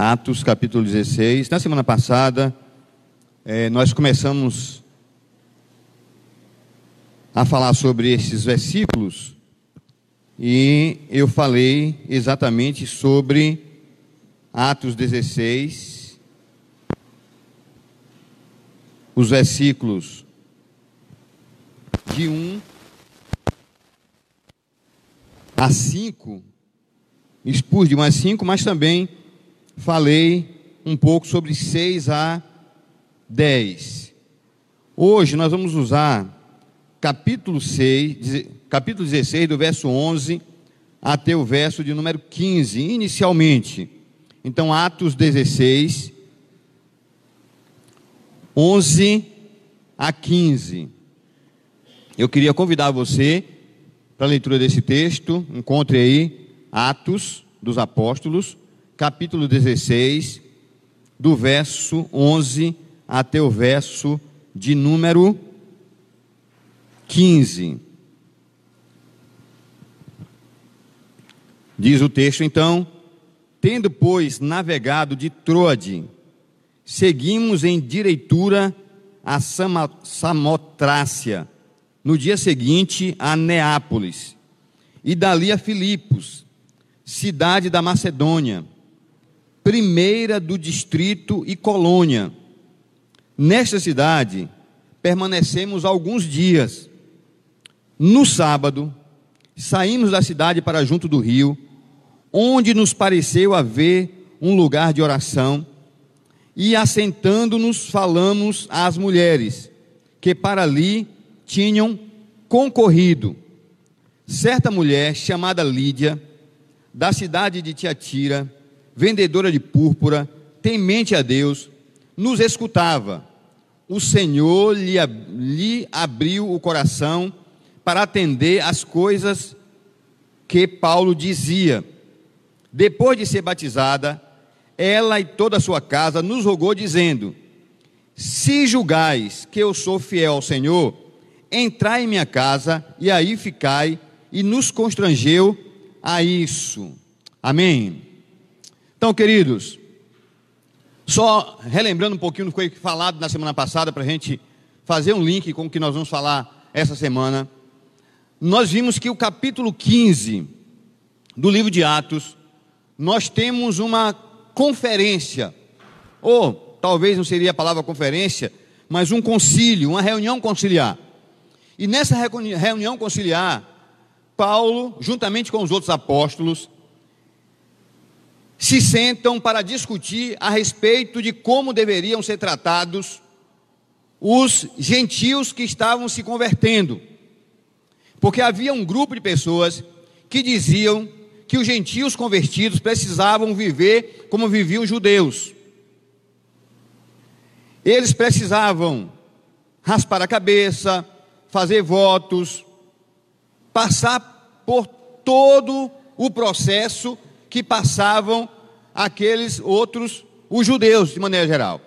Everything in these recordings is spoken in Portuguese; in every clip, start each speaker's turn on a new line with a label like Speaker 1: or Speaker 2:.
Speaker 1: Atos capítulo 16. Na semana passada, eh, nós começamos a falar sobre esses versículos e eu falei exatamente sobre Atos 16, os versículos de 1 a 5, expus de 1 a 5, mas também falei um pouco sobre 6 a 10. Hoje nós vamos usar capítulo 6, capítulo 16, do verso 11 até o verso de número 15, inicialmente. Então, Atos 16, 11 a 15. Eu queria convidar você para a leitura desse texto. Encontre aí Atos dos Apóstolos, capítulo 16, do verso 11 até o verso de número 15. Diz o texto então: Tendo, pois, navegado de Troade, seguimos em direitura a Samotrácia, no dia seguinte a Neápolis, e dali a Filipos, cidade da Macedônia, primeira do distrito e colônia. Nesta cidade permanecemos alguns dias. No sábado, saímos da cidade para junto do rio onde nos pareceu haver um lugar de oração, e assentando-nos falamos às mulheres que para ali tinham concorrido. Certa mulher chamada Lídia, da cidade de Tiatira, vendedora de púrpura, temente a Deus, nos escutava. O Senhor lhe, lhe abriu o coração para atender às coisas que Paulo dizia depois de ser batizada, ela e toda a sua casa nos rogou, dizendo: Se julgais que eu sou fiel ao Senhor, entrai em minha casa e aí ficai, e nos constrangeu a isso. Amém. Então, queridos, só relembrando um pouquinho do que foi falado na semana passada, para a gente fazer um link com o que nós vamos falar essa semana, nós vimos que o capítulo 15 do livro de Atos nós temos uma conferência, ou talvez não seria a palavra conferência, mas um concílio, uma reunião conciliar. E nessa reunião conciliar, Paulo, juntamente com os outros apóstolos, se sentam para discutir a respeito de como deveriam ser tratados os gentios que estavam se convertendo. Porque havia um grupo de pessoas que diziam que os gentios convertidos precisavam viver como viviam os judeus. Eles precisavam raspar a cabeça, fazer votos, passar por todo o processo que passavam aqueles outros, os judeus, de maneira geral.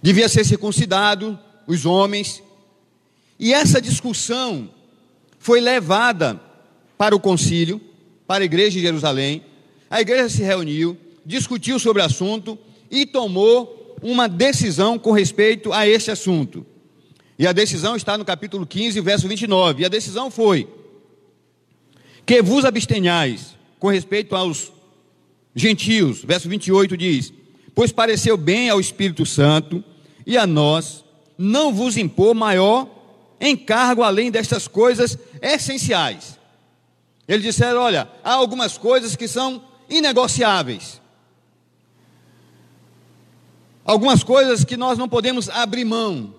Speaker 1: Devia ser circuncidado, os homens. E essa discussão foi levada para o concílio, para a igreja de Jerusalém. A igreja se reuniu, discutiu sobre o assunto e tomou uma decisão com respeito a este assunto. E a decisão está no capítulo 15, verso 29. E a decisão foi: que vos abstenhais com respeito aos gentios. Verso 28 diz: Pois pareceu bem ao Espírito Santo e a nós não vos impor maior encargo além destas coisas essenciais eles disseram: olha, há algumas coisas que são inegociáveis. Algumas coisas que nós não podemos abrir mão.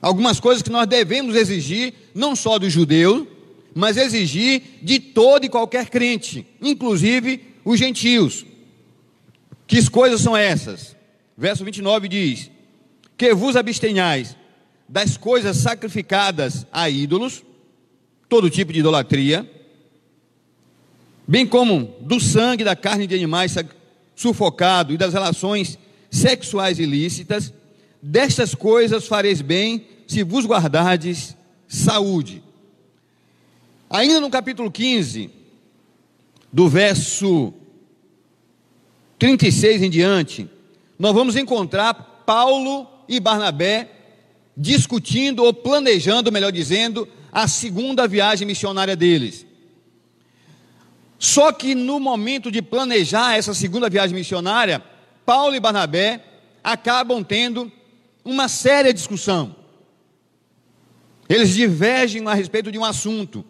Speaker 1: Algumas coisas que nós devemos exigir, não só dos judeus, mas exigir de todo e qualquer crente, inclusive os gentios. Que coisas são essas? Verso 29 diz: Que vos abstenhais das coisas sacrificadas a ídolos, todo tipo de idolatria, bem como do sangue da carne de animais sufocado e das relações sexuais ilícitas, destas coisas fareis bem se vos guardardes saúde. Ainda no capítulo 15, do verso 36 em diante, nós vamos encontrar Paulo e Barnabé discutindo ou planejando, melhor dizendo, a segunda viagem missionária deles. Só que no momento de planejar essa segunda viagem missionária, Paulo e Barnabé acabam tendo uma séria discussão. Eles divergem a respeito de um assunto.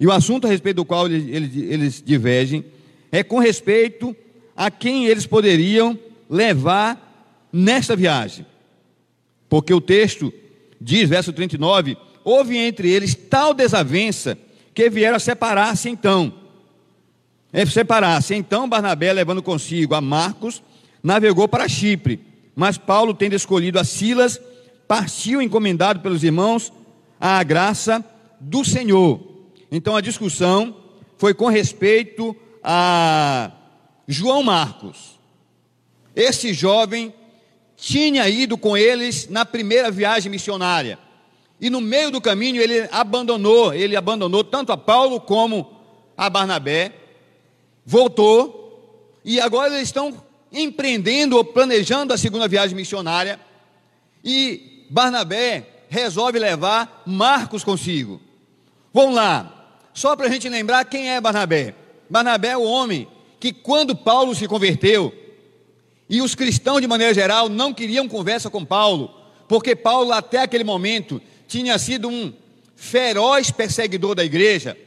Speaker 1: E o assunto a respeito do qual eles, divergem é com respeito a quem eles poderiam levar nesta viagem. Porque o texto diz, verso 39, houve entre eles tal desavença que vieram a separar-se então. É separar-se. Então Barnabé, levando consigo a Marcos, navegou para Chipre. Mas Paulo, tendo escolhido a Silas, partiu encomendado pelos irmãos à graça do Senhor. Então a discussão foi com respeito a João Marcos. Esse jovem tinha ido com eles na primeira viagem missionária. E no meio do caminho ele abandonou, ele abandonou tanto a Paulo como a Barnabé. Voltou e agora eles estão empreendendo ou planejando a segunda viagem missionária. E Barnabé resolve levar Marcos consigo. Vamos lá, só para a gente lembrar quem é Barnabé. Barnabé é o homem que, quando Paulo se converteu, e os cristãos, de maneira geral, não queriam conversa com Paulo, porque Paulo, até aquele momento, tinha sido um feroz perseguidor da igreja.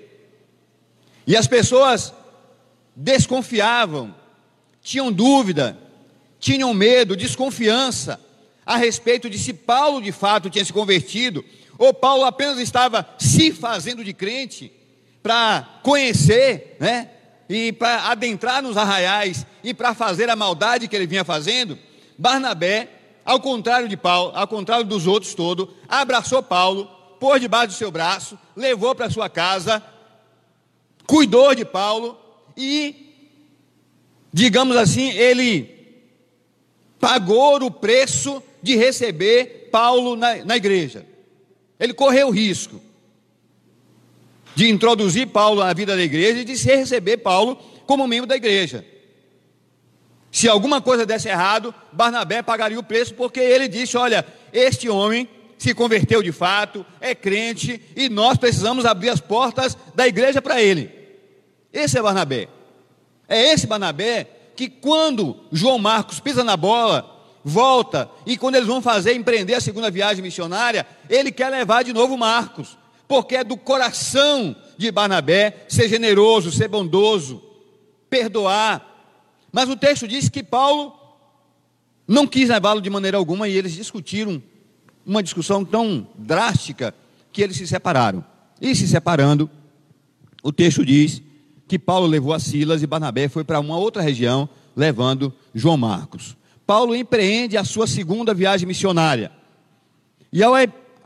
Speaker 1: E as pessoas desconfiavam, tinham dúvida, tinham medo, desconfiança a respeito de se Paulo de fato tinha se convertido, ou Paulo apenas estava se fazendo de crente para conhecer, né? e para adentrar nos arraiais e para fazer a maldade que ele vinha fazendo, Barnabé, ao contrário de Paulo, ao contrário dos outros todos, abraçou Paulo, pôs debaixo do seu braço, levou para sua casa, cuidou de Paulo e, digamos assim, ele pagou o preço de receber Paulo na, na igreja. Ele correu risco de introduzir Paulo na vida da igreja e de se receber Paulo como membro da igreja. Se alguma coisa desse errado, Barnabé pagaria o preço, porque ele disse: Olha, este homem se converteu de fato, é crente, e nós precisamos abrir as portas da igreja para ele. Esse é Barnabé. É esse Barnabé que, quando João Marcos pisa na bola, volta, e quando eles vão fazer, empreender a segunda viagem missionária, ele quer levar de novo Marcos porque é do coração de Barnabé ser generoso, ser bondoso, perdoar. Mas o texto diz que Paulo não quis levá-lo de maneira alguma e eles discutiram uma discussão tão drástica que eles se separaram. E se separando, o texto diz que Paulo levou a Silas e Barnabé foi para uma outra região, levando João Marcos. Paulo empreende a sua segunda viagem missionária. E ao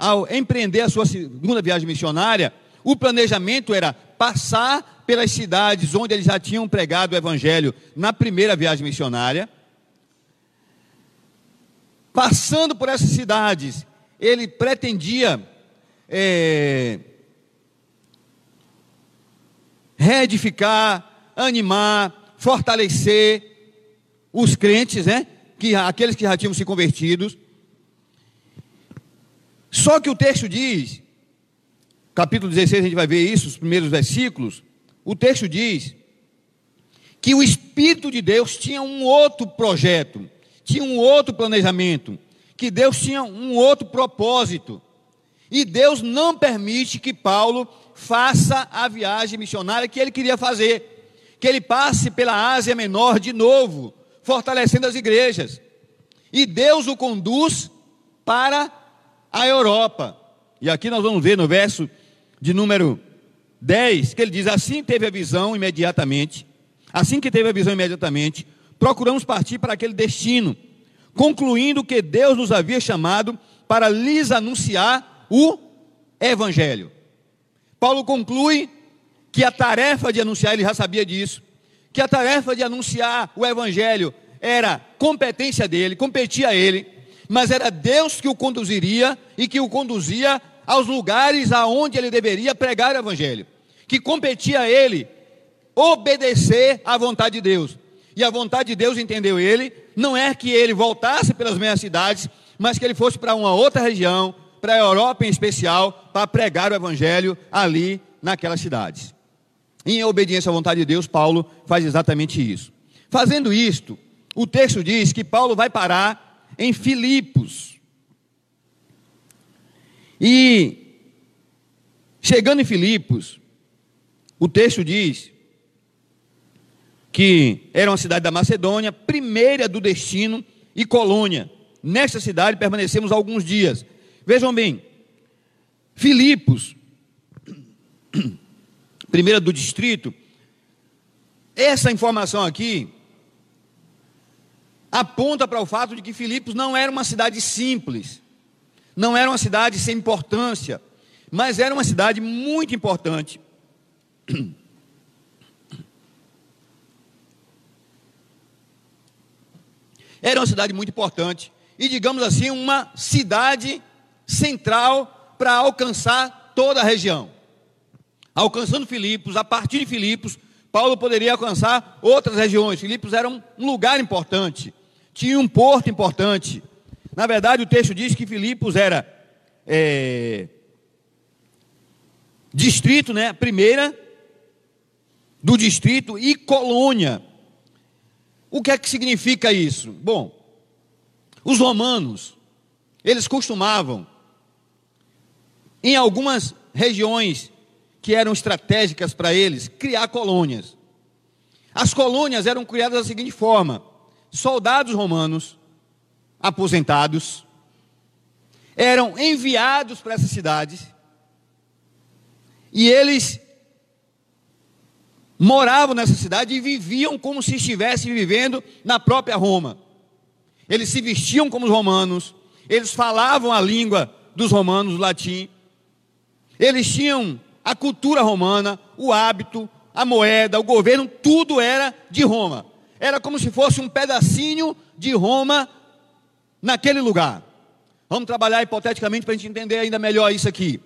Speaker 1: ao empreender a sua segunda viagem missionária, o planejamento era passar pelas cidades onde eles já tinham pregado o evangelho na primeira viagem missionária. Passando por essas cidades, ele pretendia é, reedificar, animar, fortalecer os crentes, né? Que, aqueles que já tinham se convertidos. Só que o texto diz, capítulo 16, a gente vai ver isso, os primeiros versículos. O texto diz que o Espírito de Deus tinha um outro projeto, tinha um outro planejamento, que Deus tinha um outro propósito. E Deus não permite que Paulo faça a viagem missionária que ele queria fazer, que ele passe pela Ásia Menor de novo, fortalecendo as igrejas. E Deus o conduz para a Europa. E aqui nós vamos ver no verso de número 10, que ele diz: Assim teve a visão imediatamente, assim que teve a visão imediatamente, procuramos partir para aquele destino, concluindo que Deus nos havia chamado para lhes anunciar o Evangelho. Paulo conclui que a tarefa de anunciar, ele já sabia disso, que a tarefa de anunciar o Evangelho era competência dele, competia a ele, mas era Deus que o conduziria e que o conduzia aos lugares aonde ele deveria pregar o evangelho, que competia a ele obedecer à vontade de Deus. E a vontade de Deus, entendeu ele, não é que ele voltasse pelas meias cidades, mas que ele fosse para uma outra região, para a Europa em especial, para pregar o evangelho ali naquelas cidades. Em obediência à vontade de Deus, Paulo faz exatamente isso. Fazendo isto, o texto diz que Paulo vai parar em Filipos. E chegando em Filipos, o texto diz que era uma cidade da Macedônia, primeira do destino e colônia. Nesta cidade permanecemos alguns dias. Vejam bem, Filipos, primeira do distrito, essa informação aqui aponta para o fato de que Filipos não era uma cidade simples, não era uma cidade sem importância, mas era uma cidade muito importante. Era uma cidade muito importante e, digamos assim, uma cidade central para alcançar toda a região. Alcançando Filipos, a partir de Filipos, Paulo poderia alcançar outras regiões. Filipos era um lugar importante, tinha um porto importante. Na verdade, o texto diz que Filipos era é, distrito, né? Primeira do distrito e colônia. O que é que significa isso? Bom, os romanos, eles costumavam, em algumas regiões que eram estratégicas para eles, criar colônias. As colônias eram criadas da seguinte forma: soldados romanos aposentados eram enviados para essas cidades e eles moravam nessa cidade e viviam como se estivessem vivendo na própria Roma. Eles se vestiam como os romanos, eles falavam a língua dos romanos, o latim, eles tinham a cultura romana, o hábito, a moeda, o governo, tudo era de Roma. Era como se fosse um pedacinho de Roma naquele lugar. Vamos trabalhar hipoteticamente para a gente entender ainda melhor isso aqui.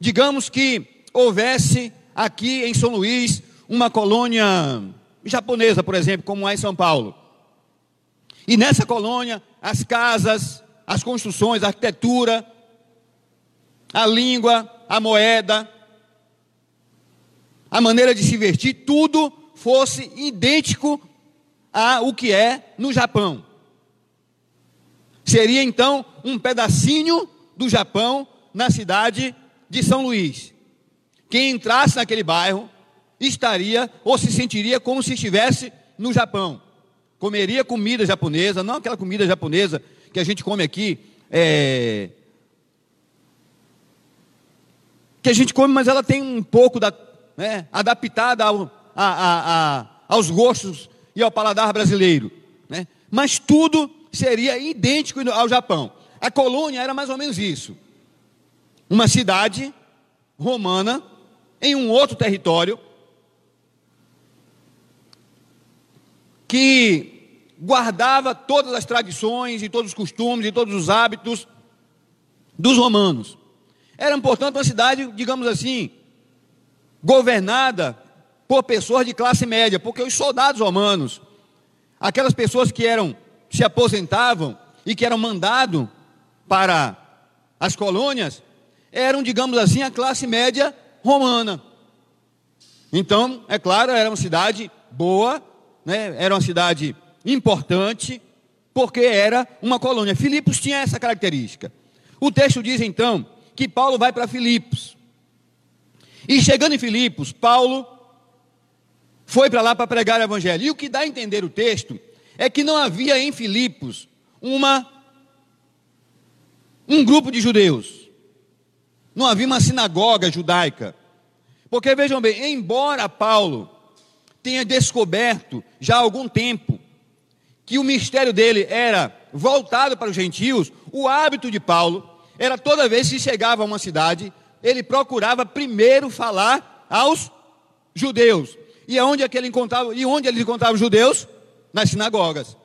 Speaker 1: Digamos que houvesse aqui em São Luís uma colônia japonesa, por exemplo, como há em São Paulo. E nessa colônia, as casas, as construções, a arquitetura, a língua, a moeda, a maneira de se vestir, tudo fosse idêntico ao que é no Japão. Seria então um pedacinho do Japão na cidade de São Luís. Quem entrasse naquele bairro estaria ou se sentiria como se estivesse no Japão. Comeria comida japonesa, não aquela comida japonesa que a gente come aqui, é... que a gente come, mas ela tem um pouco da né, adaptada ao, a, a, a, aos gostos e ao paladar brasileiro. Né? Mas tudo seria idêntico ao Japão. A colônia era mais ou menos isso: uma cidade romana em um outro território que guardava todas as tradições e todos os costumes e todos os hábitos dos romanos. Era, portanto, uma cidade, digamos assim, governada por pessoas de classe média, porque os soldados romanos, aquelas pessoas que eram se aposentavam e que eram mandados para as colônias, eram, digamos assim, a classe média romana. Então, é claro, era uma cidade boa, né? era uma cidade importante, porque era uma colônia. Filipos tinha essa característica. O texto diz então que Paulo vai para Filipos. E chegando em Filipos, Paulo foi para lá para pregar o evangelho. E o que dá a entender o texto é que não havia em Filipos uma um grupo de judeus. Não havia uma sinagoga judaica. Porque vejam bem, embora Paulo tenha descoberto já há algum tempo que o mistério dele era voltado para os gentios, o hábito de Paulo era toda vez que chegava a uma cidade, ele procurava primeiro falar aos judeus. E aonde é que ele encontrava? E onde ele encontrava os judeus? Nas sinagogas.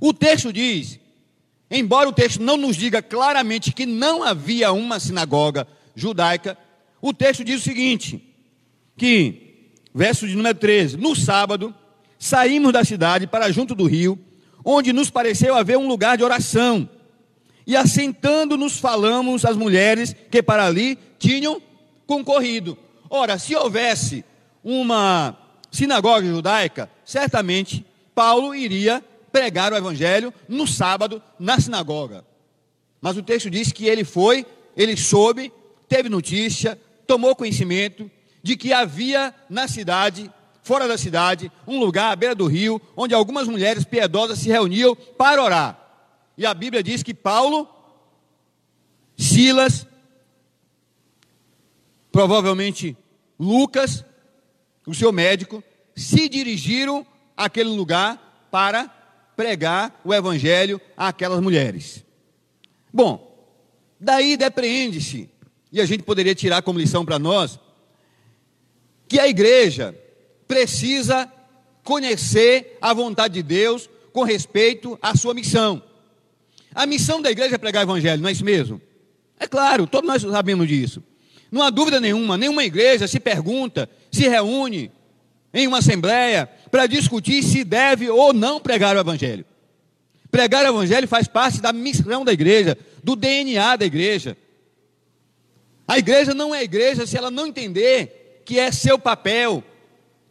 Speaker 1: O texto diz, embora o texto não nos diga claramente que não havia uma sinagoga judaica, o texto diz o seguinte: que, verso de número 13, no sábado, saímos da cidade para junto do rio, onde nos pareceu haver um lugar de oração. E assentando-nos falamos as mulheres que para ali tinham concorrido. Ora, se houvesse uma sinagoga judaica, certamente Paulo iria pregar o evangelho no sábado na sinagoga. Mas o texto diz que ele foi, ele soube, teve notícia, tomou conhecimento de que havia na cidade, fora da cidade, um lugar à beira do rio, onde algumas mulheres piedosas se reuniam para orar. E a Bíblia diz que Paulo, Silas, provavelmente Lucas, o seu médico, se dirigiram àquele lugar para pregar o evangelho àquelas mulheres. Bom, daí depreende-se, e a gente poderia tirar como lição para nós, que a igreja precisa conhecer a vontade de Deus com respeito à sua missão. A missão da igreja é pregar o evangelho, não é isso mesmo? É claro, todos nós sabemos disso. Não há dúvida nenhuma, nenhuma igreja se pergunta, se reúne em uma assembleia para discutir se deve ou não pregar o Evangelho. Pregar o Evangelho faz parte da missão da igreja, do DNA da igreja. A igreja não é igreja se ela não entender que é seu papel,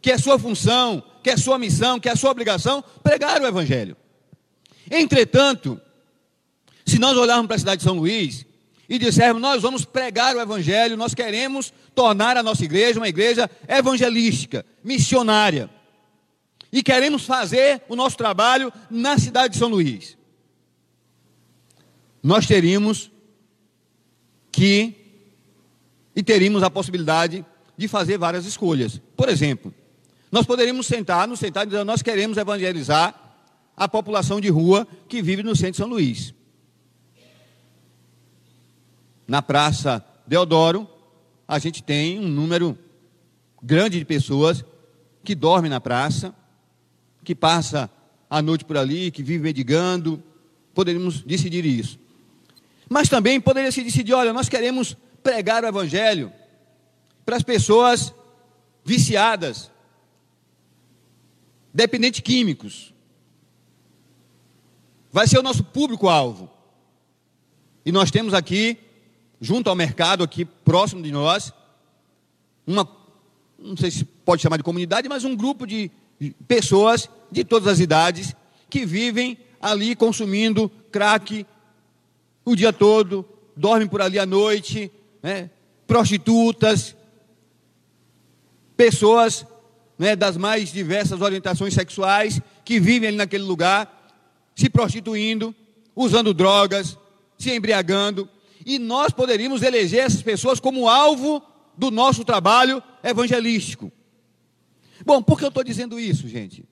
Speaker 1: que é sua função, que é sua missão, que é sua obrigação pregar o Evangelho. Entretanto, se nós olharmos para a cidade de São Luís, e dissermos: Nós vamos pregar o Evangelho, nós queremos tornar a nossa igreja uma igreja evangelística, missionária. E queremos fazer o nosso trabalho na cidade de São Luís. Nós teríamos que, e teríamos a possibilidade de fazer várias escolhas. Por exemplo, nós poderíamos sentar, nos sentar e dizer: Nós queremos evangelizar a população de rua que vive no centro de São Luís na Praça Deodoro, a gente tem um número grande de pessoas que dormem na praça, que passa a noite por ali, que vive mendigando. Poderíamos decidir isso. Mas também poderia se decidir: olha, nós queremos pregar o Evangelho para as pessoas viciadas, dependentes químicos. Vai ser o nosso público-alvo. E nós temos aqui junto ao mercado aqui próximo de nós, uma, não sei se pode chamar de comunidade, mas um grupo de pessoas de todas as idades que vivem ali consumindo crack o dia todo, dormem por ali à noite, né? prostitutas, pessoas né, das mais diversas orientações sexuais que vivem ali naquele lugar, se prostituindo, usando drogas, se embriagando, e nós poderíamos eleger essas pessoas como alvo do nosso trabalho evangelístico. Bom, por que eu estou dizendo isso, gente?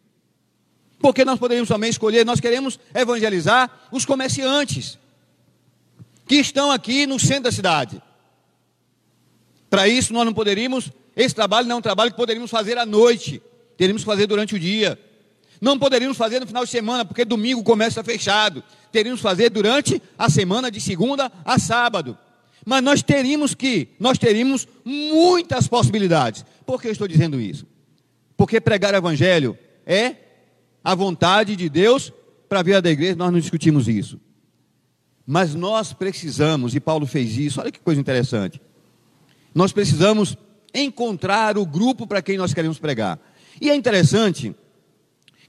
Speaker 1: Porque nós poderíamos também escolher, nós queremos evangelizar os comerciantes que estão aqui no centro da cidade. Para isso, nós não poderíamos, esse trabalho não é um trabalho que poderíamos fazer à noite, teríamos que fazer durante o dia. Não poderíamos fazer no final de semana, porque domingo está fechado. Teríamos que fazer durante a semana de segunda a sábado. Mas nós teríamos que, nós teríamos muitas possibilidades. Por que eu estou dizendo isso? Porque pregar o evangelho é a vontade de Deus para a vida da igreja, nós não discutimos isso. Mas nós precisamos, e Paulo fez isso, olha que coisa interessante. Nós precisamos encontrar o grupo para quem nós queremos pregar. E é interessante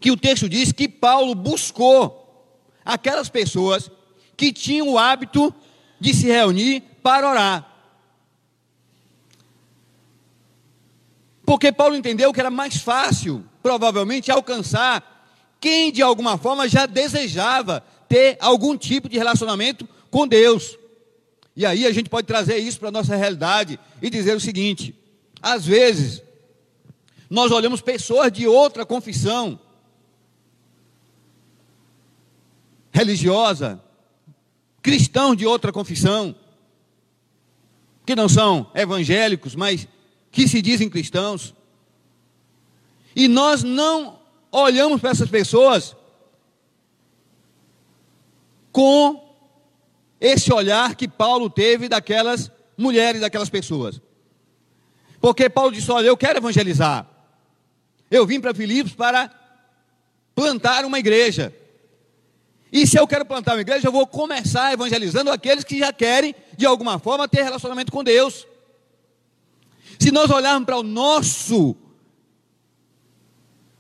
Speaker 1: que o texto diz que Paulo buscou aquelas pessoas que tinham o hábito de se reunir para orar. Porque Paulo entendeu que era mais fácil, provavelmente, alcançar quem de alguma forma já desejava ter algum tipo de relacionamento com Deus. E aí a gente pode trazer isso para a nossa realidade e dizer o seguinte: às vezes, nós olhamos pessoas de outra confissão religiosa, cristãos de outra confissão, que não são evangélicos, mas que se dizem cristãos. E nós não olhamos para essas pessoas com esse olhar que Paulo teve daquelas mulheres, daquelas pessoas. Porque Paulo disse: Olha, eu quero evangelizar. Eu vim para Filipos para plantar uma igreja. E se eu quero plantar uma igreja, eu vou começar evangelizando aqueles que já querem, de alguma forma, ter relacionamento com Deus. Se nós olharmos para o nosso,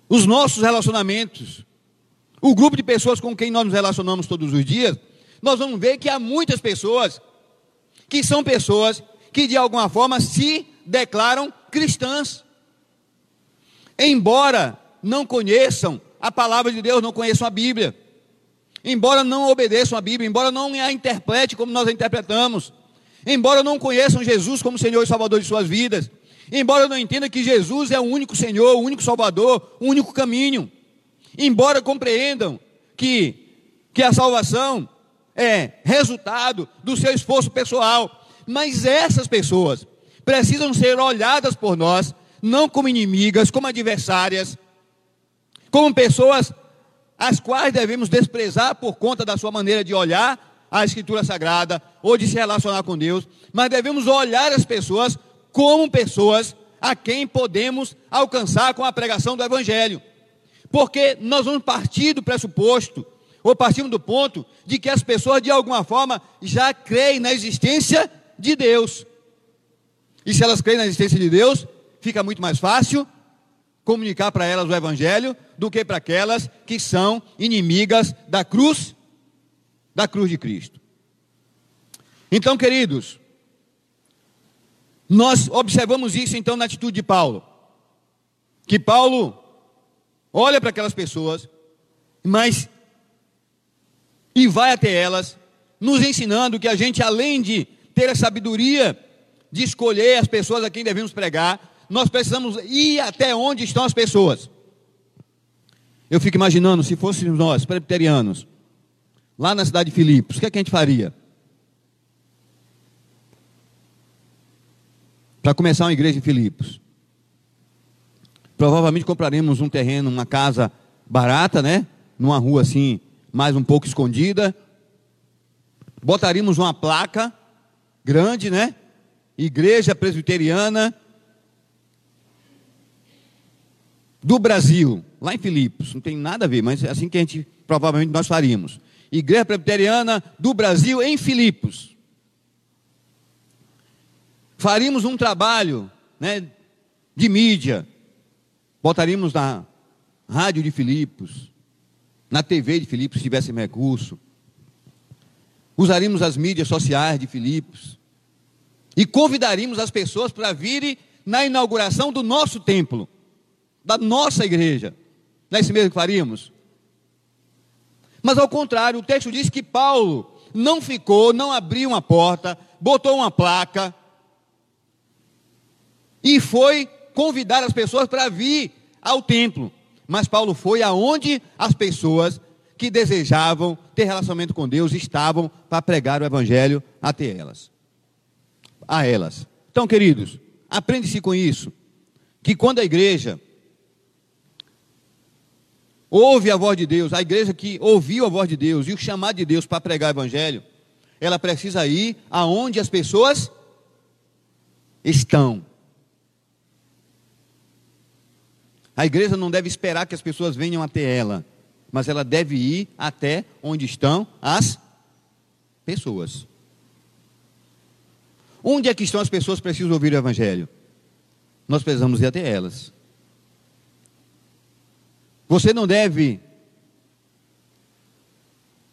Speaker 1: os nossos relacionamentos, o grupo de pessoas com quem nós nos relacionamos todos os dias, nós vamos ver que há muitas pessoas que são pessoas que de alguma forma se declaram cristãs. Embora não conheçam a palavra de Deus, não conheçam a Bíblia embora não obedeçam a Bíblia, embora não a interprete como nós a interpretamos, embora não conheçam Jesus como Senhor e Salvador de suas vidas, embora não entendam que Jesus é o único Senhor, o único Salvador, o único caminho, embora compreendam que, que a salvação é resultado do seu esforço pessoal, mas essas pessoas precisam ser olhadas por nós, não como inimigas, como adversárias, como pessoas as quais devemos desprezar por conta da sua maneira de olhar a Escritura Sagrada ou de se relacionar com Deus, mas devemos olhar as pessoas como pessoas a quem podemos alcançar com a pregação do Evangelho. Porque nós vamos partir do pressuposto, ou partimos do ponto, de que as pessoas de alguma forma já creem na existência de Deus. E se elas creem na existência de Deus, fica muito mais fácil comunicar para elas o Evangelho do que para aquelas que são inimigas da cruz, da cruz de Cristo. Então, queridos, nós observamos isso então na atitude de Paulo. Que Paulo olha para aquelas pessoas, mas e vai até elas, nos ensinando que a gente, além de ter a sabedoria de escolher as pessoas a quem devemos pregar, nós precisamos ir até onde estão as pessoas. Eu fico imaginando, se fôssemos nós, presbiterianos, lá na cidade de Filipos, o que, é que a gente faria? Para começar uma igreja em Filipos. Provavelmente compraremos um terreno, uma casa barata, né? Numa rua assim, mais um pouco escondida. Botaríamos uma placa grande, né? Igreja Presbiteriana do Brasil, lá em Filipos, não tem nada a ver, mas é assim que a gente provavelmente nós faríamos. Igreja Presbiteriana do Brasil em Filipos. Faríamos um trabalho né, de mídia, botaríamos na rádio de Filipos, na TV de Filipos, se tivesse recurso. Usaríamos as mídias sociais de Filipos. E convidaríamos as pessoas para virem na inauguração do nosso templo da nossa igreja. Não é isso mesmo que faríamos? Mas ao contrário, o texto diz que Paulo não ficou, não abriu uma porta, botou uma placa e foi convidar as pessoas para vir ao templo. Mas Paulo foi aonde as pessoas que desejavam ter relacionamento com Deus estavam para pregar o evangelho até elas. A elas. Então, queridos, aprende-se com isso, que quando a igreja ouve a voz de Deus, a igreja que ouviu a voz de Deus e o chamado de Deus para pregar o evangelho, ela precisa ir aonde as pessoas estão. A igreja não deve esperar que as pessoas venham até ela, mas ela deve ir até onde estão as pessoas. Onde é que estão as pessoas que precisam ouvir o evangelho? Nós precisamos ir até elas. Você não deve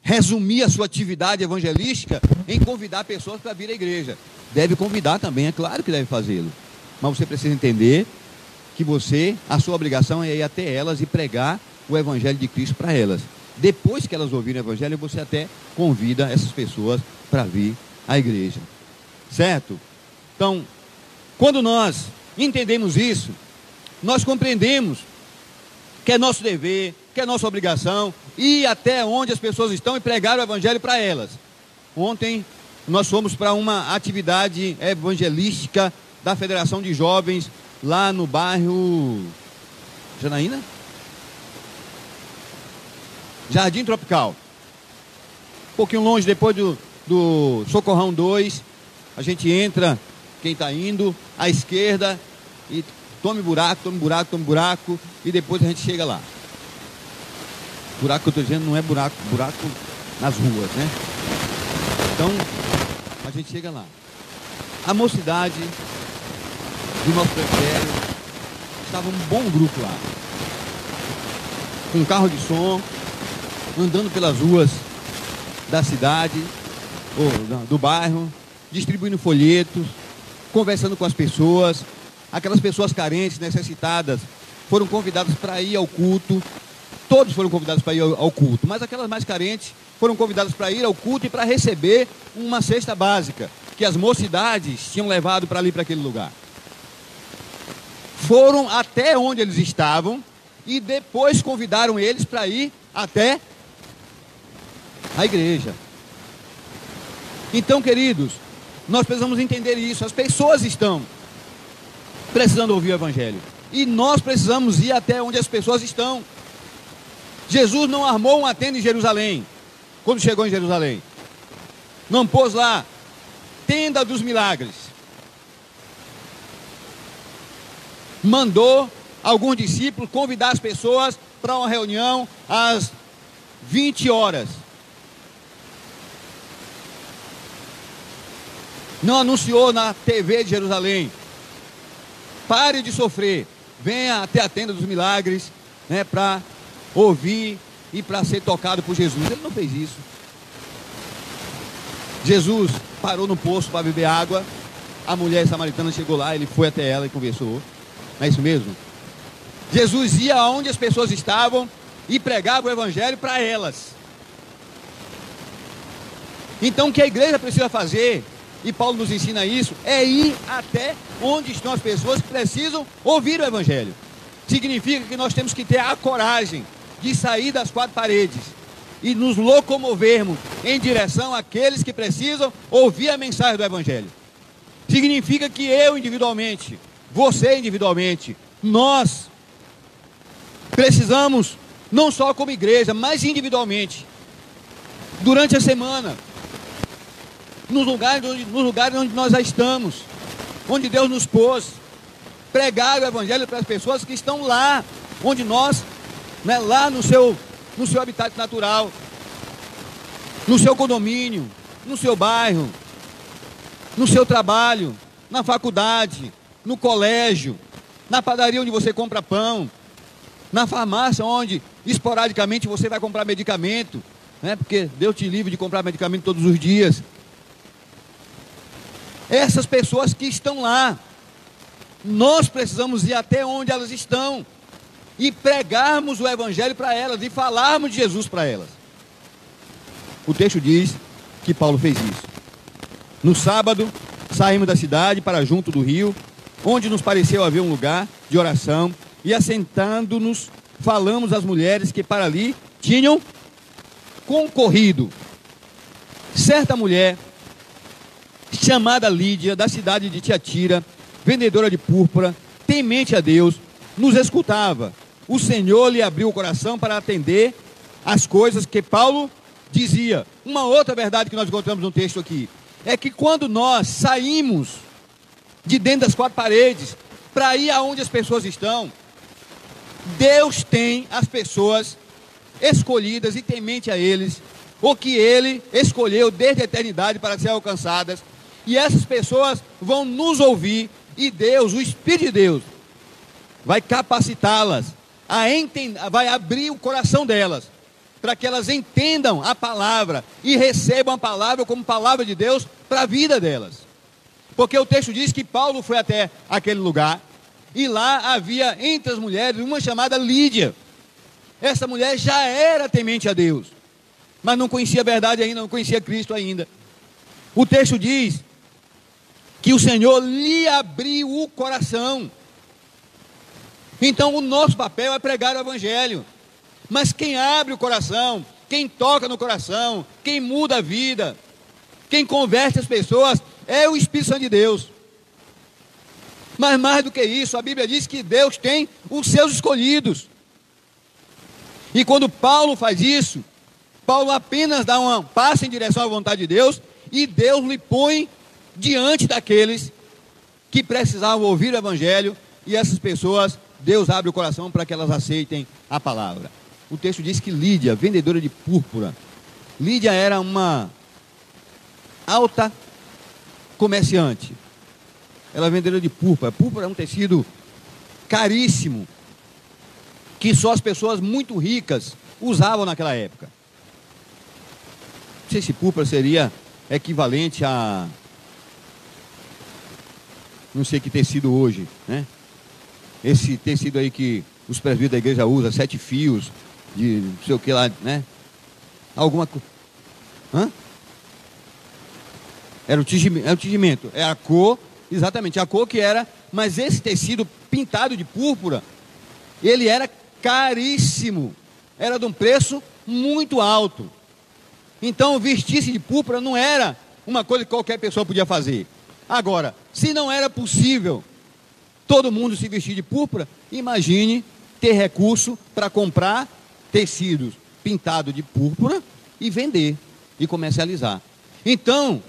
Speaker 1: resumir a sua atividade evangelística em convidar pessoas para vir à igreja. Deve convidar também, é claro que deve fazê-lo. Mas você precisa entender que você, a sua obrigação é ir até elas e pregar o evangelho de Cristo para elas. Depois que elas ouvirem o evangelho, você até convida essas pessoas para vir à igreja. Certo? Então, quando nós entendemos isso, nós compreendemos que é nosso dever, que é nossa obrigação, ir até onde as pessoas estão e pregar o evangelho para elas. Ontem nós fomos para uma atividade evangelística da Federação de Jovens lá no bairro Janaína? Jardim Tropical. Um pouquinho longe depois do, do Socorrão 2, a gente entra, quem está indo, à esquerda, e tome buraco, tome buraco, tome buraco, e depois a gente chega lá. Buraco que eu estou dizendo não é buraco, buraco nas ruas, né? Então, a gente chega lá. A mocidade do nosso presbitério estava um bom grupo lá. Com um carro de som, andando pelas ruas da cidade, ou do bairro, distribuindo folhetos, conversando com as pessoas. Aquelas pessoas carentes, necessitadas, foram convidadas para ir ao culto. Todos foram convidados para ir ao culto, mas aquelas mais carentes foram convidadas para ir ao culto e para receber uma cesta básica que as mocidades tinham levado para ali, para aquele lugar. Foram até onde eles estavam e depois convidaram eles para ir até a igreja. Então, queridos, nós precisamos entender isso. As pessoas estão precisando ouvir o Evangelho. E nós precisamos ir até onde as pessoas estão. Jesus não armou uma tenda em Jerusalém, quando chegou em Jerusalém. Não pôs lá, tenda dos milagres. Mandou alguns discípulos convidar as pessoas para uma reunião às 20 horas. Não anunciou na TV de Jerusalém. Pare de sofrer. Venha até a tenda dos milagres, né, para ouvir e para ser tocado por Jesus. Ele não fez isso. Jesus parou no poço para beber água. A mulher samaritana chegou lá, ele foi até ela e conversou. Não é isso mesmo? Jesus ia aonde as pessoas estavam e pregava o evangelho para elas. Então o que a igreja precisa fazer e Paulo nos ensina isso, é ir até onde estão as pessoas que precisam ouvir o Evangelho. Significa que nós temos que ter a coragem de sair das quatro paredes e nos locomovermos em direção àqueles que precisam ouvir a mensagem do Evangelho. Significa que eu individualmente, você individualmente, nós precisamos, não só como igreja, mas individualmente, durante a semana, nos lugares, onde, nos lugares onde nós já estamos, onde Deus nos pôs. Pregar o Evangelho para as pessoas que estão lá, onde nós, né, lá no seu, no seu habitat natural, no seu condomínio, no seu bairro, no seu trabalho, na faculdade, no colégio, na padaria onde você compra pão, na farmácia onde esporadicamente você vai comprar medicamento, né? Porque Deus te livre de comprar medicamento todos os dias essas pessoas que estão lá. Nós precisamos ir até onde elas estão e pregarmos o Evangelho para elas e falarmos de Jesus para elas. O texto diz que Paulo fez isso. No sábado, saímos da cidade para junto do rio, onde nos pareceu haver um lugar de oração, e assentando-nos, falamos às mulheres que para ali tinham concorrido. Certa mulher chamada Lídia, da cidade de Tiatira, vendedora de púrpura, temente a Deus, nos escutava. O Senhor lhe abriu o coração para atender as coisas que Paulo dizia. Uma outra verdade que nós encontramos no texto aqui é que quando nós saímos de dentro das quatro paredes para ir aonde as pessoas estão, Deus tem as pessoas escolhidas e temente a eles, o que ele escolheu desde a eternidade para ser alcançadas e essas pessoas vão nos ouvir e Deus, o Espírito de Deus, vai capacitá-las a vai abrir o coração delas para que elas entendam a palavra e recebam a palavra como palavra de Deus para a vida delas. Porque o texto diz que Paulo foi até aquele lugar e lá havia entre as mulheres uma chamada Lídia. Essa mulher já era temente a Deus, mas não conhecia a verdade ainda, não conhecia Cristo ainda. O texto diz que o Senhor lhe abriu o coração. Então o nosso papel é pregar o Evangelho. Mas quem abre o coração, quem toca no coração, quem muda a vida, quem converte as pessoas, é o Espírito Santo de Deus. Mas mais do que isso, a Bíblia diz que Deus tem os seus escolhidos. E quando Paulo faz isso, Paulo apenas dá um passo em direção à vontade de Deus e Deus lhe põe diante daqueles que precisavam ouvir o Evangelho e essas pessoas, Deus abre o coração para que elas aceitem a palavra. o texto diz que Lídia, vendedora de púrpura, Lídia era uma alta comerciante. Ela é vendedora de púrpura. Púrpura é um tecido caríssimo que só as pessoas muito ricas usavam naquela época. Não sei se púrpura seria equivalente a não sei que tecido hoje, né? Esse tecido aí que os presbíteros da igreja usam, sete fios, de não sei o que lá, né? Alguma coisa. Hã? Era era o tingimento, é a cor, exatamente, a cor que era, mas esse tecido pintado de púrpura, ele era caríssimo, era de um preço muito alto. Então, vestir-se de púrpura não era uma coisa que qualquer pessoa podia fazer. Agora, se não era possível todo mundo se vestir de púrpura, imagine ter recurso para comprar tecidos pintados de púrpura e vender e comercializar. Então,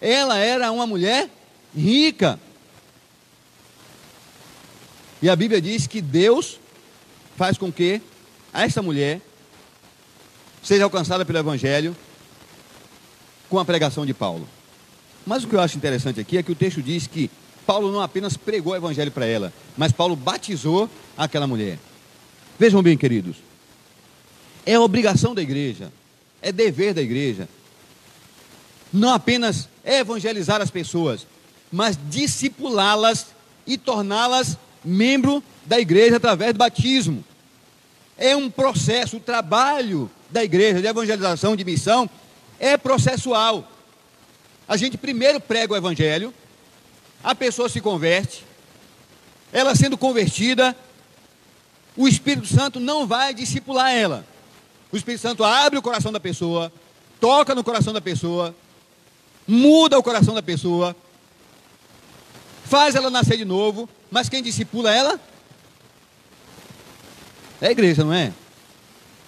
Speaker 1: ela era uma mulher rica. E a Bíblia diz que Deus faz com que essa mulher seja alcançada pelo Evangelho com a pregação de Paulo. Mas o que eu acho interessante aqui é que o texto diz que Paulo não apenas pregou o evangelho para ela, mas Paulo batizou aquela mulher. Vejam bem, queridos, é obrigação da igreja, é dever da igreja, não apenas evangelizar as pessoas, mas discipulá-las e torná-las membro da igreja através do batismo. É um processo, o trabalho da igreja de evangelização, de missão, é processual. A gente primeiro prega o evangelho, a pessoa se converte, ela sendo convertida, o Espírito Santo não vai discipular ela. O Espírito Santo abre o coração da pessoa, toca no coração da pessoa, muda o coração da pessoa, faz ela nascer de novo, mas quem discipula ela? É a igreja, não é?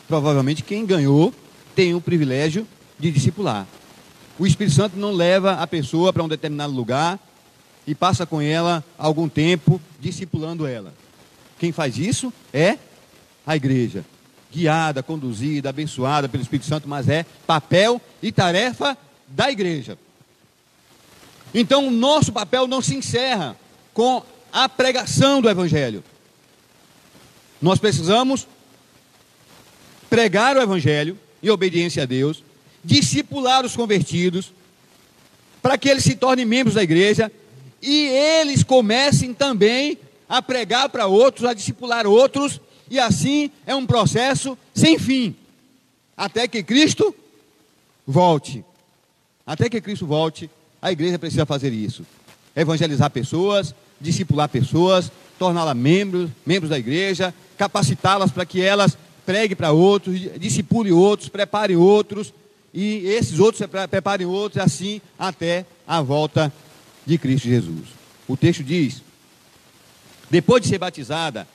Speaker 1: Provavelmente quem ganhou tem o privilégio de discipular. O Espírito Santo não leva a pessoa para um determinado lugar e passa com ela algum tempo discipulando ela. Quem faz isso é a igreja, guiada, conduzida, abençoada pelo Espírito Santo, mas é papel e tarefa da igreja. Então, o nosso papel não se encerra com a pregação do Evangelho. Nós precisamos pregar o Evangelho em obediência a Deus, discipular os convertidos, para que eles se tornem membros da igreja e eles comecem também a pregar para outros, a discipular outros, e assim é um processo sem fim, até que Cristo volte. Até que Cristo volte, a igreja precisa fazer isso: evangelizar pessoas, discipular pessoas, torná-las membros, membros da igreja, capacitá-las para que elas preguem para outros, discipulem outros, preparem outros, e esses outros preparem outros, assim até a volta de Cristo Jesus. O texto diz: depois de ser batizada,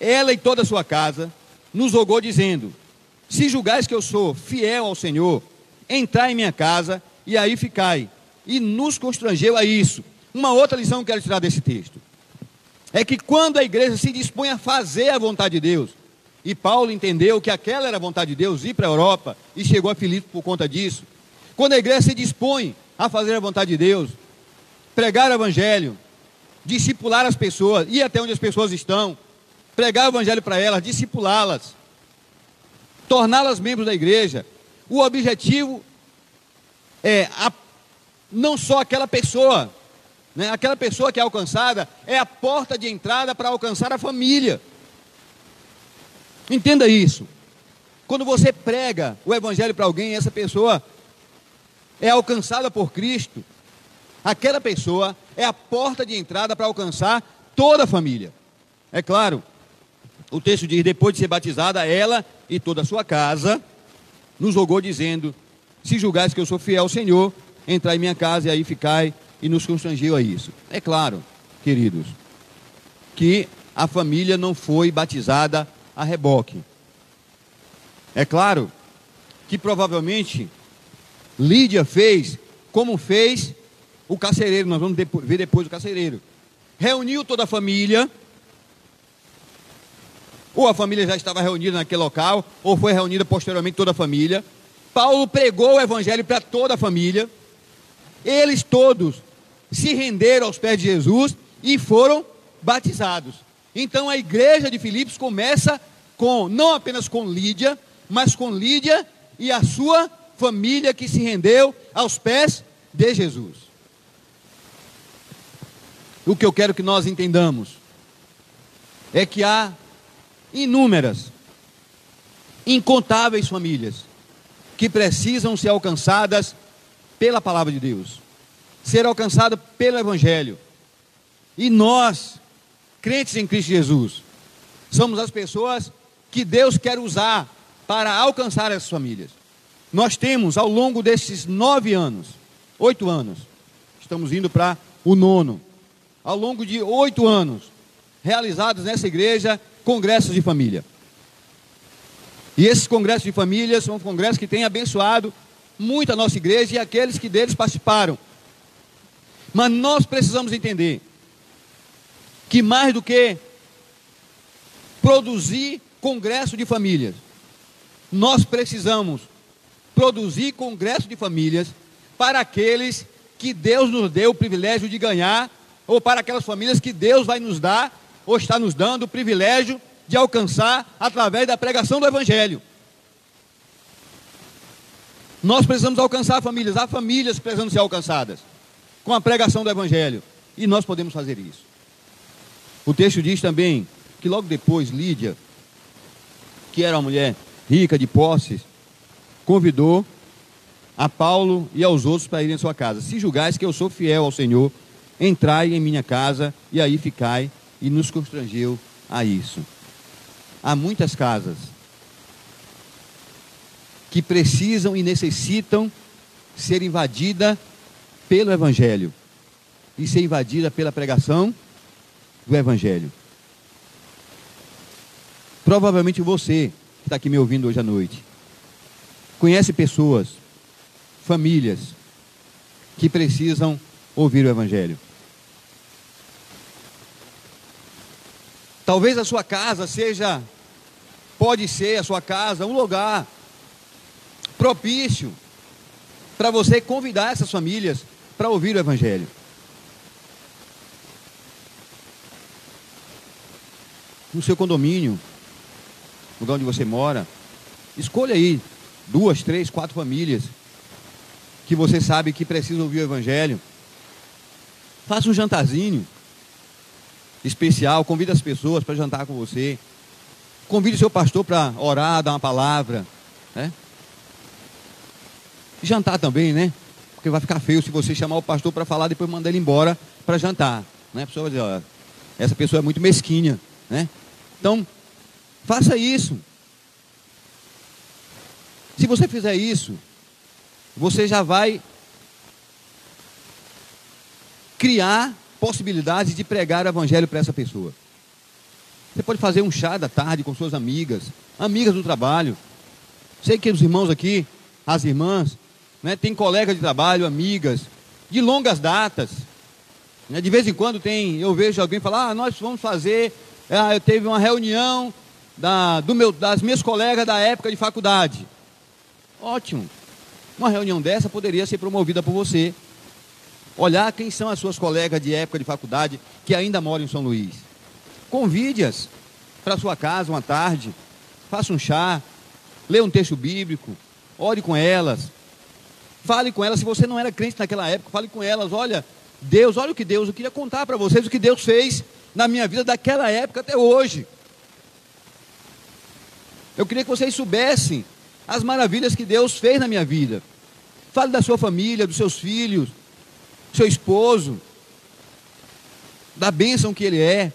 Speaker 1: ela e toda a sua casa nos rogou, dizendo: Se julgais que eu sou fiel ao Senhor, entrai em minha casa e aí ficai. E nos constrangeu a isso. Uma outra lição que eu quero tirar desse texto é que quando a igreja se dispõe a fazer a vontade de Deus, e Paulo entendeu que aquela era a vontade de Deus, ir para a Europa e chegou a Filipe por conta disso. Quando a igreja se dispõe a fazer a vontade de Deus, pregar o evangelho, discipular as pessoas, ir até onde as pessoas estão, pregar o evangelho para elas, discipulá-las, torná-las membros da igreja. O objetivo é a, não só aquela pessoa, né, aquela pessoa que é alcançada, é a porta de entrada para alcançar a família. Entenda isso. Quando você prega o evangelho para alguém, essa pessoa é alcançada por Cristo, aquela pessoa é a porta de entrada para alcançar toda a família. É claro, o texto diz: depois de ser batizada, ela e toda a sua casa nos rogou, dizendo: Se julgais que eu sou fiel ao Senhor, entrai em minha casa e aí ficai, e nos constrangiu a isso. É claro, queridos, que a família não foi batizada a reboque. É claro que provavelmente Lídia fez como fez o carcereiro, nós vamos ver depois o carcereiro. Reuniu toda a família ou a família já estava reunida naquele local, ou foi reunida posteriormente toda a família. Paulo pregou o evangelho para toda a família. Eles todos se renderam aos pés de Jesus e foram batizados. Então a igreja de Filipos começa com não apenas com Lídia, mas com Lídia e a sua família que se rendeu aos pés de Jesus. O que eu quero que nós entendamos é que há inúmeras, incontáveis famílias que precisam ser alcançadas pela palavra de Deus, ser alcançadas pelo Evangelho. E nós, crentes em Cristo Jesus, somos as pessoas que Deus quer usar para alcançar essas famílias. Nós temos, ao longo desses nove anos, oito anos, estamos indo para o nono, ao longo de oito anos, realizados nessa igreja congressos de família. E esses congressos de família são congressos que têm abençoado muito a nossa igreja e aqueles que deles participaram. Mas nós precisamos entender que mais do que produzir congresso de famílias, nós precisamos produzir congresso de famílias para aqueles que Deus nos deu o privilégio de ganhar, ou para aquelas famílias que Deus vai nos dar, ou está nos dando o privilégio de alcançar através da pregação do Evangelho. Nós precisamos alcançar famílias, há famílias precisando ser alcançadas com a pregação do Evangelho, e nós podemos fazer isso. O texto diz também que logo depois Lídia, que era uma mulher rica de posses, convidou a Paulo e aos outros para irem em sua casa. Se julgais que eu sou fiel ao Senhor, entrai em minha casa e aí ficai. E nos constrangeu a isso. Há muitas casas que precisam e necessitam ser invadidas pelo Evangelho e ser invadida pela pregação do Evangelho. Provavelmente você que está aqui me ouvindo hoje à noite conhece pessoas, famílias que precisam ouvir o Evangelho. Talvez a sua casa seja, pode ser a sua casa, um lugar propício para você convidar essas famílias para ouvir o Evangelho. No seu condomínio, lugar onde você mora, escolha aí duas, três, quatro famílias que você sabe que precisam ouvir o Evangelho. Faça um jantarzinho especial, convide as pessoas para jantar com você. Convide o seu pastor para orar, dar uma palavra. Né? Jantar também, né? Porque vai ficar feio se você chamar o pastor para falar e depois mandar ele embora para jantar. Né? A pessoa vai dizer, ó, essa pessoa é muito mesquinha. Né? Então, faça isso. Se você fizer isso, você já vai criar possibilidades de pregar o evangelho para essa pessoa. Você pode fazer um chá da tarde com suas amigas, amigas do trabalho. Sei que os irmãos aqui, as irmãs, né, tem colegas de trabalho, amigas, de longas datas. Né, de vez em quando tem, eu vejo alguém falar, ah, nós vamos fazer, ah, eu teve uma reunião da, do meu, das minhas colegas da época de faculdade. Ótimo. Uma reunião dessa poderia ser promovida por você olhar quem são as suas colegas de época de faculdade que ainda moram em São Luís. Convide-as para sua casa uma tarde, faça um chá, lê um texto bíblico, ore com elas, fale com elas. Se você não era crente naquela época, fale com elas. Olha, Deus, olha o que Deus, eu queria contar para vocês o que Deus fez na minha vida daquela época até hoje. Eu queria que vocês soubessem as maravilhas que Deus fez na minha vida. Fale da sua família, dos seus filhos, seu esposo, da bênção que ele é.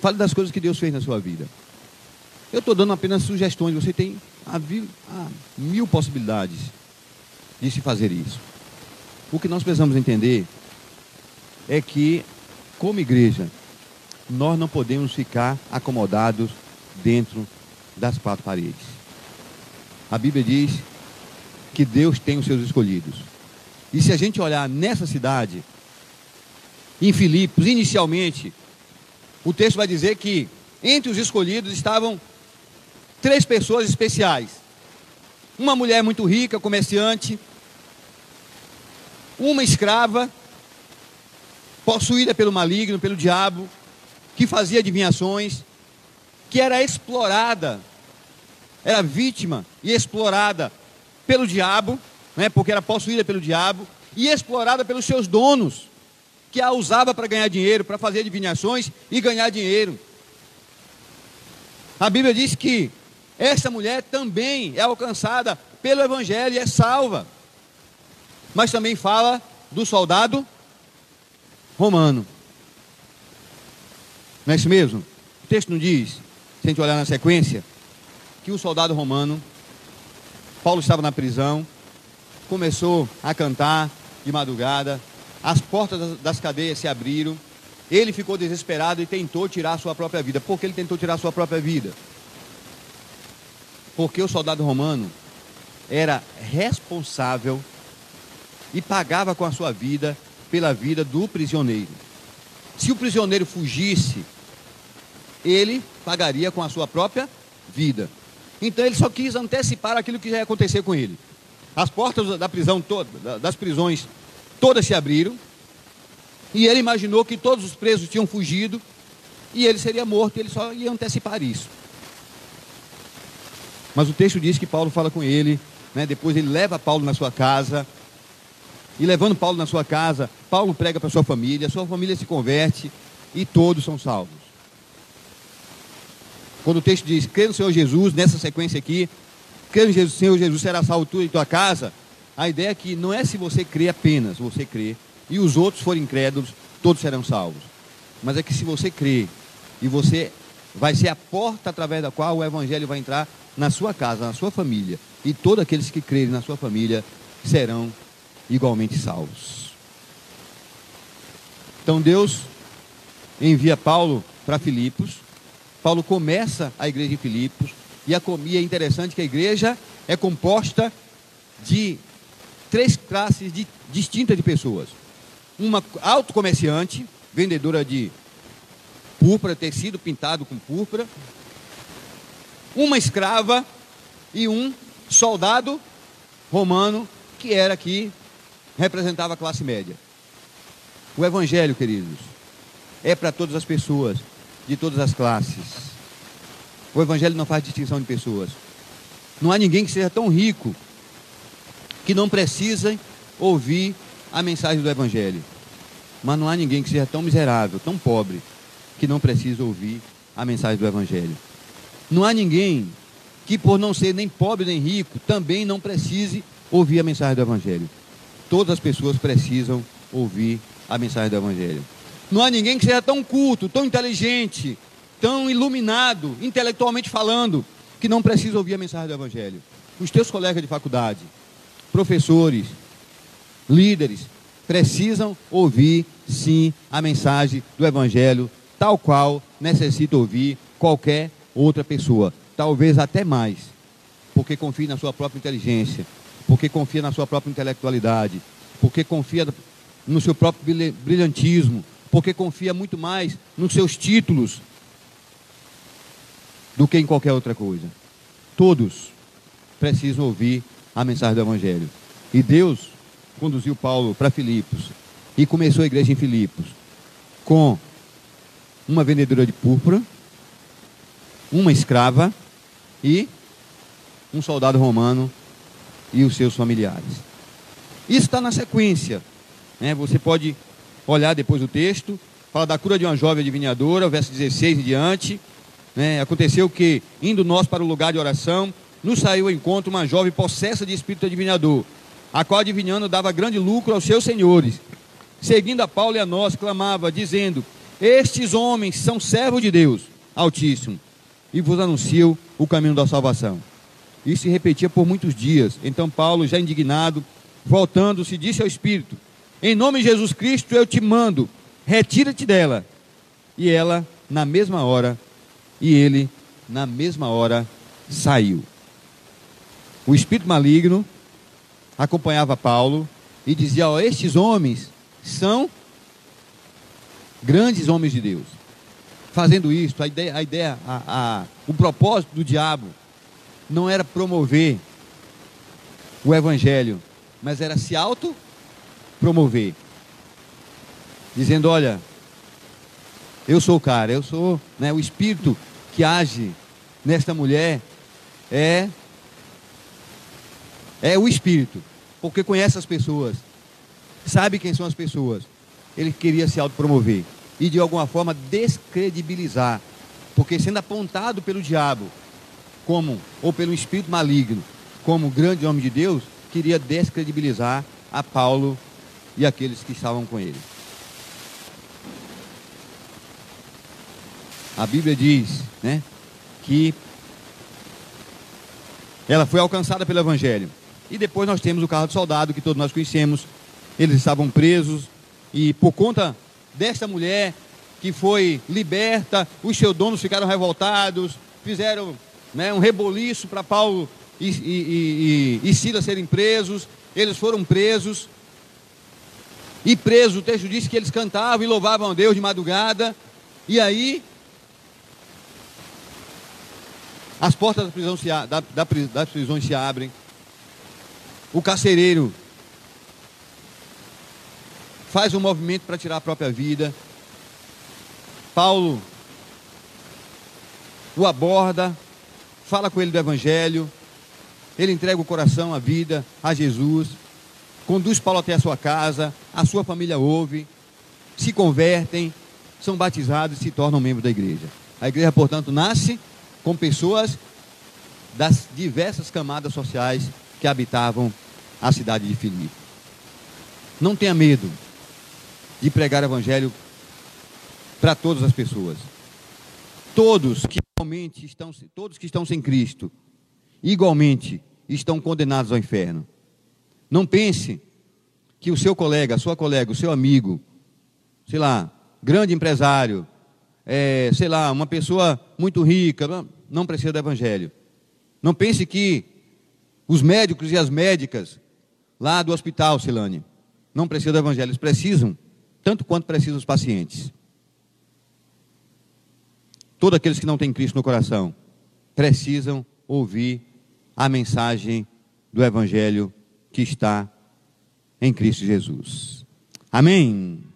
Speaker 1: Fale das coisas que Deus fez na sua vida. Eu estou dando apenas sugestões, você tem a a mil possibilidades de se fazer isso. O que nós precisamos entender é que, como igreja, nós não podemos ficar acomodados dentro das quatro paredes. A Bíblia diz que Deus tem os seus escolhidos. E se a gente olhar nessa cidade, em Filipos, inicialmente, o texto vai dizer que entre os escolhidos estavam três pessoas especiais: uma mulher muito rica, comerciante, uma escrava, possuída pelo maligno, pelo diabo, que fazia adivinhações, que era explorada, era vítima e explorada pelo diabo, né, porque era possuída pelo diabo, e explorada pelos seus donos, que a usava para ganhar dinheiro, para fazer adivinhações e ganhar dinheiro. A Bíblia diz que essa mulher também é alcançada pelo Evangelho e é salva. Mas também fala do soldado romano. Não é isso mesmo? O texto não diz, se a gente olhar na sequência, que o soldado romano, Paulo estava na prisão, começou a cantar de madrugada, as portas das cadeias se abriram, ele ficou desesperado e tentou tirar a sua própria vida. Por que ele tentou tirar a sua própria vida? Porque o soldado romano era responsável e pagava com a sua vida pela vida do prisioneiro. Se o prisioneiro fugisse, ele pagaria com a sua própria vida. Então ele só quis antecipar aquilo que ia acontecer com ele. As portas da prisão toda, das prisões todas se abriram, e ele imaginou que todos os presos tinham fugido e ele seria morto, ele só ia antecipar isso. Mas o texto diz que Paulo fala com ele, né? depois ele leva Paulo na sua casa, e levando Paulo na sua casa, Paulo prega para sua família, sua família se converte e todos são salvos. Quando o texto diz, crê no Senhor Jesus, nessa sequência aqui, crê no Jesus, Senhor Jesus será salvo tu e tua casa, a ideia é que não é se você crê apenas, você crê, e os outros forem incrédulos, todos serão salvos. Mas é que se você crê, e você vai ser a porta através da qual o Evangelho vai entrar na sua casa, na sua família, e todos aqueles que crerem na sua família serão igualmente salvos. Então Deus envia Paulo para Filipos. Paulo começa a igreja em Filipos. E, a, e é interessante que a igreja é composta de três classes de, distintas de pessoas. Uma autocomerciante, vendedora de púrpura, tecido pintado com púrpura. Uma escrava e um soldado romano que era aqui representava a classe média. O Evangelho, queridos, é para todas as pessoas, de todas as classes. O Evangelho não faz distinção de pessoas. Não há ninguém que seja tão rico que não precisa ouvir a mensagem do Evangelho. Mas não há ninguém que seja tão miserável, tão pobre, que não precisa ouvir a mensagem do Evangelho. Não há ninguém que, por não ser nem pobre nem rico, também não precise ouvir a mensagem do Evangelho. Todas as pessoas precisam ouvir a mensagem do Evangelho. Não há ninguém que seja tão culto, tão inteligente, tão iluminado, intelectualmente falando, que não precisa ouvir a mensagem do Evangelho. Os teus colegas de faculdade, professores, líderes, precisam ouvir sim a mensagem do Evangelho, tal qual necessita ouvir qualquer outra pessoa, talvez até mais, porque confia na sua própria inteligência, porque confia na sua própria intelectualidade, porque confia no seu próprio brilhantismo, porque confia muito mais nos seus títulos do que em qualquer outra coisa. Todos precisam ouvir a mensagem do Evangelho. E Deus conduziu Paulo para Filipos e começou a igreja em Filipos com uma vendedora de púrpura, uma escrava e um soldado romano e os seus familiares. Isso está na sequência. Né? Você pode olhar depois o texto. Fala da cura de uma jovem adivinhadora, verso 16 em diante. Né? Aconteceu que, indo nós para o lugar de oração, nos saiu ao encontro uma jovem possessa de espírito adivinhador, a qual adivinhando dava grande lucro aos seus senhores. Seguindo a Paulo e a nós, clamava, dizendo: Estes homens são servos de Deus Altíssimo, e vos anunciam o caminho da salvação. Isso se repetia por muitos dias. Então Paulo, já indignado, voltando-se, disse ao Espírito: Em nome de Jesus Cristo eu te mando, retira-te dela. E ela, na mesma hora, e ele, na mesma hora, saiu. O espírito maligno acompanhava Paulo e dizia: estes homens são Grandes homens de Deus. Fazendo isso, a ideia, a ideia a, a, o propósito do diabo não era promover o evangelho, mas era se auto promover. Dizendo, olha, eu sou o cara, eu sou, né, o espírito que age nesta mulher é é o espírito, porque conhece as pessoas, sabe quem são as pessoas. Ele queria se autopromover e de alguma forma descredibilizar, porque sendo apontado pelo diabo como ou pelo espírito maligno, como grande homem de Deus, queria descredibilizar a Paulo e aqueles que estavam com ele. A Bíblia diz, né, que ela foi alcançada pelo evangelho. E depois nós temos o carro de soldado que todos nós conhecemos. Eles estavam presos e por conta desta mulher que foi liberta, os seus donos ficaram revoltados, fizeram né, um reboliço para Paulo e, e, e, e Silas serem presos. Eles foram presos. E presos, o texto diz que eles cantavam e louvavam a Deus de madrugada. E aí, as portas da prisão se, da, da, das prisões se abrem o carcereiro faz um movimento para tirar a própria vida. Paulo o aborda, fala com ele do Evangelho, ele entrega o coração, a vida a Jesus, conduz Paulo até a sua casa, a sua família ouve, se convertem, são batizados e se tornam membros da igreja. A igreja, portanto, nasce com pessoas das diversas camadas sociais que habitavam a cidade de Filipe. Não tenha medo de pregar o evangelho para todas as pessoas. Todos que igualmente estão, todos que estão sem Cristo, igualmente estão condenados ao inferno. Não pense que o seu colega, a sua colega, o seu amigo, sei lá, grande empresário, é, sei lá, uma pessoa muito rica, não precisa do evangelho. Não pense que os médicos e as médicas lá do hospital, Silane, não precisam do evangelho, eles precisam, tanto quanto precisam os pacientes. Todos aqueles que não têm Cristo no coração precisam ouvir a mensagem do evangelho que está em Cristo Jesus. Amém.